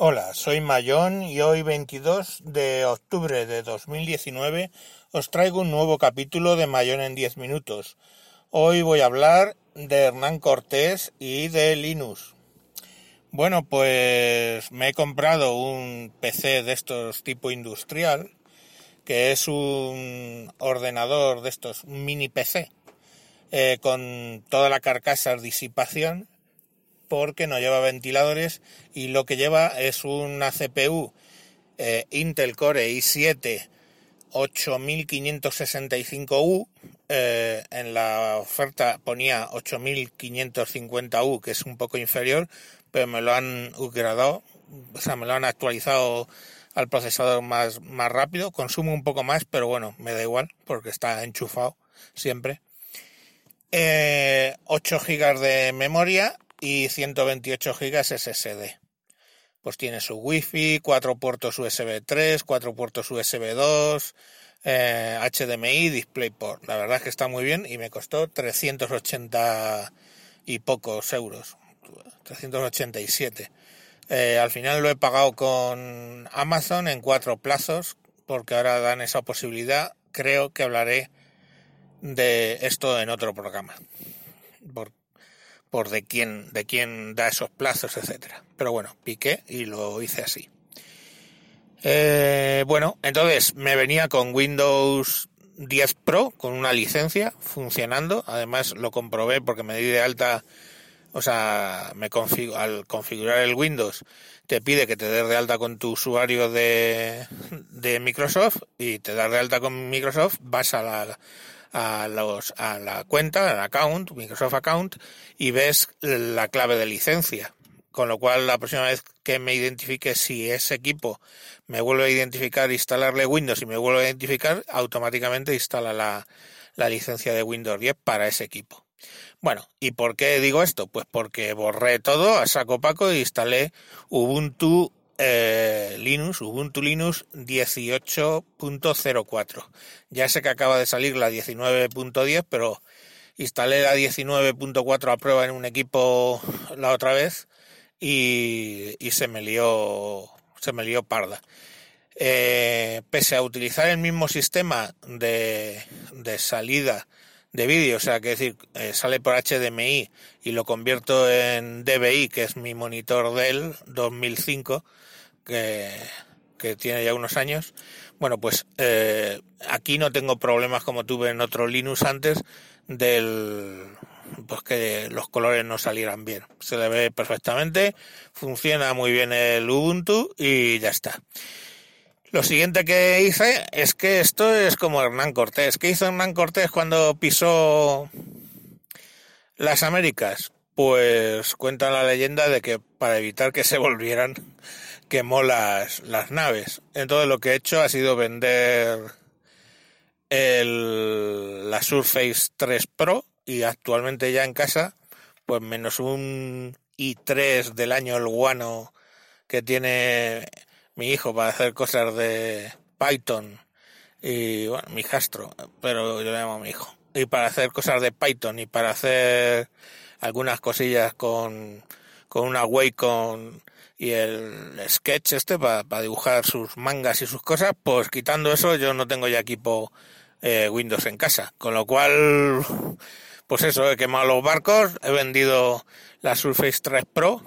Hola, soy Mayón y hoy 22 de octubre de 2019 os traigo un nuevo capítulo de Mayón en 10 minutos. Hoy voy a hablar de Hernán Cortés y de Linux. Bueno, pues me he comprado un PC de estos tipo industrial, que es un ordenador de estos mini PC, eh, con toda la carcasa disipación porque no lleva ventiladores y lo que lleva es una CPU eh, Intel Core i7 8565U. Eh, en la oferta ponía 8550U, que es un poco inferior, pero me lo han upgradado, o sea, me lo han actualizado al procesador más, más rápido. Consume un poco más, pero bueno, me da igual, porque está enchufado siempre. 8 eh, GB de memoria y 128 GB SSD. Pues tiene su Wi-Fi, cuatro puertos USB 3, cuatro puertos USB 2, eh, HDMI, DisplayPort. La verdad es que está muy bien y me costó 380 y pocos euros, 387. Eh, al final lo he pagado con Amazon en cuatro plazos porque ahora dan esa posibilidad. Creo que hablaré de esto en otro programa por de quién, de quién da esos plazos, etcétera. Pero bueno, piqué y lo hice así. Eh, bueno, entonces me venía con Windows 10 Pro con una licencia funcionando. Además lo comprobé porque me di de alta, o sea, me al configurar el Windows te pide que te des de alta con tu usuario de, de Microsoft y te das de alta con Microsoft, vas a la a, los, a la cuenta, al account, Microsoft Account, y ves la clave de licencia. Con lo cual, la próxima vez que me identifique, si ese equipo me vuelve a identificar, instalarle Windows y me vuelve a identificar, automáticamente instala la, la licencia de Windows 10 para ese equipo. Bueno, ¿y por qué digo esto? Pues porque borré todo a saco paco e instalé Ubuntu eh, Linux, Ubuntu Linux 18.04. Ya sé que acaba de salir la 19.10, pero instalé la 19.4 a prueba en un equipo la otra vez y, se me lió, se me lió parda. Eh, pese a utilizar el mismo sistema de, de salida de vídeo, o sea, que decir, eh, sale por HDMI y lo convierto en DVI, que es mi monitor Dell 2005, que, tiene ya unos años. Bueno, pues eh, aquí no tengo problemas como tuve en otro Linux antes del pues que los colores no salieran bien. Se le ve perfectamente, funciona muy bien el Ubuntu y ya está. Lo siguiente que hice es que esto es como Hernán Cortés. ¿Qué hizo Hernán Cortés cuando pisó las Américas? Pues cuenta la leyenda de que para evitar que se volvieran quemó las, las naves. Entonces lo que he hecho ha sido vender el, la Surface 3 Pro y actualmente ya en casa, pues menos un i3 del año el guano que tiene mi hijo para hacer cosas de Python y bueno, mi jastro, pero yo le llamo a mi hijo. Y para hacer cosas de Python y para hacer algunas cosillas con, con una Wacom y el sketch este para dibujar sus mangas y sus cosas, pues quitando eso yo no tengo ya equipo eh, Windows en casa, con lo cual pues eso, he quemado los barcos, he vendido la Surface 3 Pro,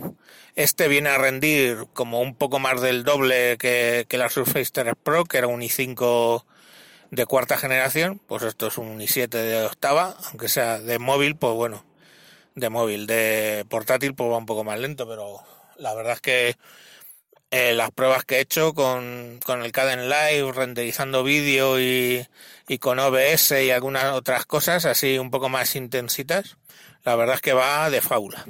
este viene a rendir como un poco más del doble que, que la Surface 3 Pro, que era un i5 de cuarta generación, pues esto es un i7 de octava, aunque sea de móvil, pues bueno, de móvil, de portátil pues va un poco más lento, pero la verdad es que eh, las pruebas que he hecho con, con el Caden Live, renderizando vídeo y, y con OBS y algunas otras cosas así un poco más intensitas, la verdad es que va de fábula.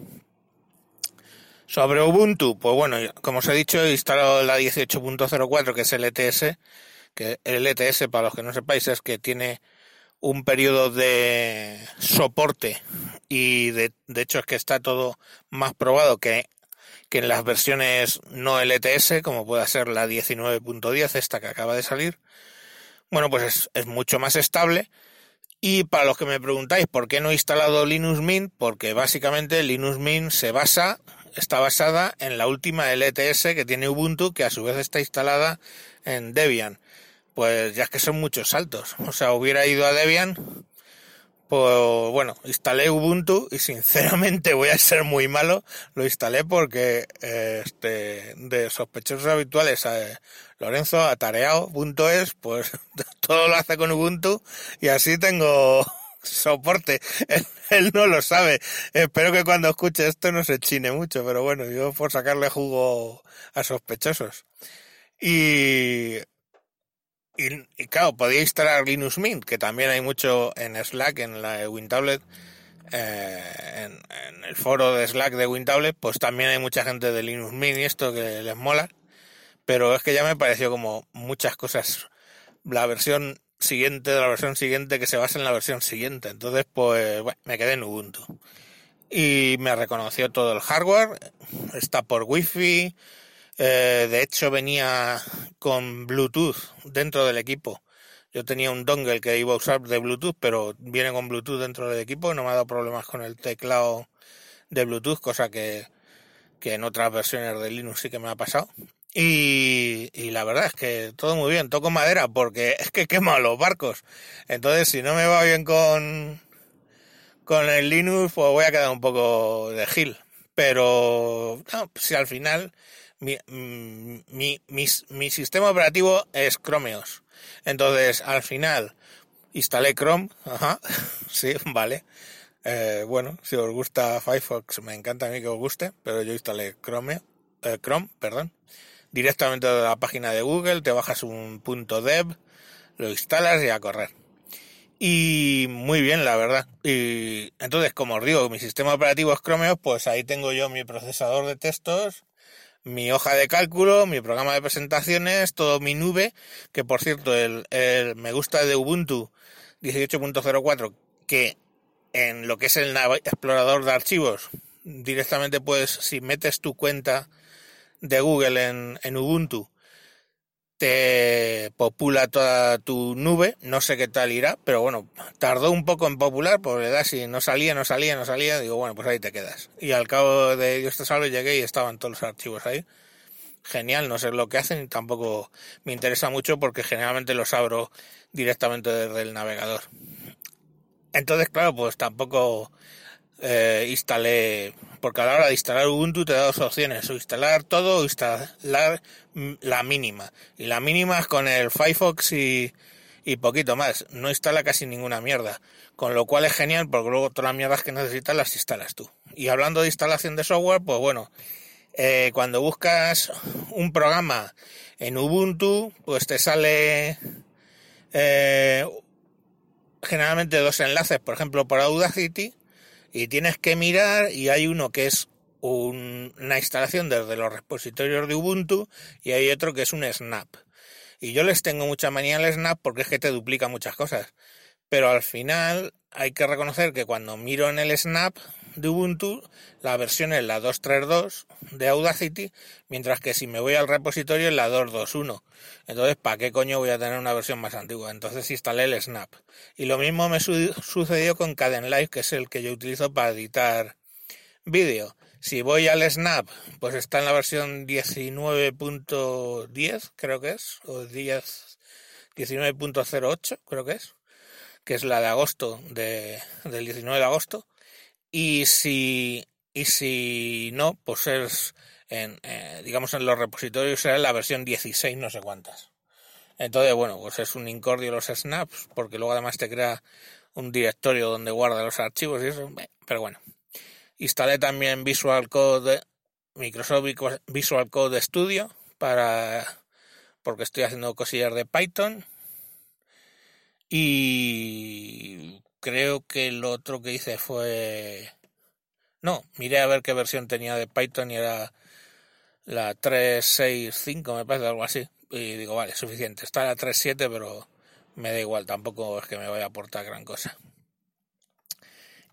Sobre Ubuntu, pues bueno, como os he dicho, he instalado la 18.04, que es el ETS, que el ETS, para los que no sepáis, es que tiene un periodo de soporte y de, de hecho es que está todo más probado que que en las versiones no LTS, como pueda ser la 19.10, esta que acaba de salir, bueno, pues es, mucho más estable. Y para los que me preguntáis por qué no he instalado Linux Mint, porque básicamente Linux Mint se basa está basada en la última LTS que tiene Ubuntu, que a su vez está instalada en Debian. Pues ya es que son muchos saltos. O sea, hubiera ido a Debian, pues bueno, instalé Ubuntu y sinceramente voy a ser muy malo. Lo instalé porque eh, este, de sospechosos habituales a Lorenzo atareado.es, pues todo lo hace con Ubuntu y así tengo soporte. Él, no lo sabe. Espero que cuando escuche esto no se chine mucho, pero bueno, yo por sacarle jugo a sospechosos. Y y, claro, podía instalar Linux Mint, que también hay mucho en Slack, en la WinTablet, eh, en, el foro de Slack de WinTablet, pues también hay mucha gente de Linux Mint y esto que les mola. Pero es que ya me pareció como muchas cosas. La versión siguiente de la versión siguiente que se basa en la versión siguiente. Entonces, pues, bueno, me quedé en Ubuntu. Y me reconoció todo el hardware. Está por Wi-Fi eh, de hecho, venía con Bluetooth dentro del equipo. Yo tenía un dongle que iba a usar de Bluetooth, pero viene con Bluetooth dentro del equipo. No me ha dado problemas con el teclado de Bluetooth, cosa que, que en otras versiones de Linux sí que me ha pasado. Y, y, la verdad es que todo muy bien, toco madera porque es que quema los barcos. Entonces, si no me va bien con, con el Linux, pues voy a quedar un poco de gil. Pero si al final mi, mm, mi, mi, sistema operativo es Chromeos. Entonces, al final, instalé Chrome. Ajá, sí, vale. Eh, bueno, si os gusta Firefox, me encanta a mí que os guste, pero yo instalé Chrome, eh, Chrome, perdón, directamente de la página de Google, te bajas un punto dev, lo instalas y a correr. Y muy bien, la verdad. Y entonces, como os digo, mi sistema operativo es Chromeos, pues ahí tengo yo mi procesador de textos, mi hoja de cálculo, mi programa de presentaciones, todo mi nube, que por cierto, el, me gusta de Ubuntu 18.04, que en lo que es el explorador de archivos, directamente puedes, si metes tu cuenta de Google en, en Ubuntu, te popula toda tu nube, no sé qué tal irá, pero bueno, tardó un poco en popular, porque da si no salía, no salía, no salía, digo, bueno, pues ahí te quedas. Y al cabo de Dios te salve llegué y estaban todos los archivos ahí. Genial, no sé lo que hacen y tampoco me interesa mucho porque generalmente los abro directamente desde el navegador. Entonces, claro, pues tampoco eh, instalé, porque a la hora de instalar Ubuntu te da dos opciones, o instalar todo o instalar la mínima. Y la mínima es con el Firefox y, y poquito más. No instala casi ninguna mierda. Con lo cual es genial porque luego todas las mierdas que necesitas las instalas tú. Y hablando de instalación de software, pues bueno, eh, cuando buscas un programa en Ubuntu, pues te sale eh, generalmente dos enlaces, por ejemplo, por Audacity, y tienes que mirar y hay uno que es una instalación desde los repositorios de Ubuntu y hay otro que es un snap. Y yo les tengo mucha manía al snap porque es que te duplica muchas cosas. Pero al final hay que reconocer que cuando miro en el snap de Ubuntu, la versión es la 2.3.2 de Audacity, mientras que si me voy al repositorio es la 2.2.1. Entonces, ¿para qué coño voy a tener una versión más antigua? Entonces instalé el Snap. Y lo mismo me sucedió con Live, que es el que yo utilizo para editar vídeo. Si voy al Snap, pues está en la versión 19.10, creo que es, o 19.08, creo que es, que es la de agosto, de, del 19 de agosto y si, y si no, pues es, en, eh, digamos, en los repositorios será la versión 16, no sé cuántas. Entonces, bueno, pues es un incordio los snaps, porque luego además te crea un directorio donde guarda los archivos y eso, pero bueno. Instalé también Visual Code, Microsoft Visual Code Studio, para, porque estoy haciendo cosillas de Python. Y creo que el otro que hice fue... No, miré a ver qué versión tenía de Python y era la 365, me parece, algo así. Y digo, vale, suficiente. Está la 3.7, pero me da igual, tampoco es que me vaya a aportar gran cosa.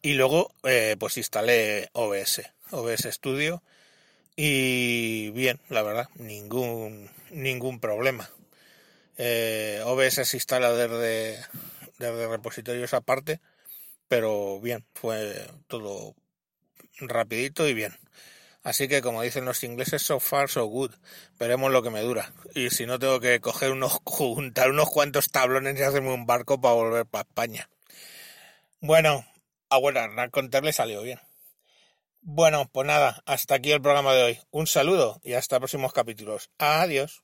Y luego, eh, pues instalé OBS, OBS Studio. Y bien, la verdad, ningún, ningún problema. Eh, OBS se instala desde, de repositorios aparte, pero bien, fue todo rapidito y bien. Así que, como dicen los ingleses, so far, so good. Veremos lo que me dura. Y si no, tengo que coger unos, juntar unos cuantos tablones y hacerme un barco para volver para España. Bueno, a bueno, a contarle salió bien. Bueno, pues nada, hasta aquí el programa de hoy. Un saludo y hasta próximos capítulos. Adiós.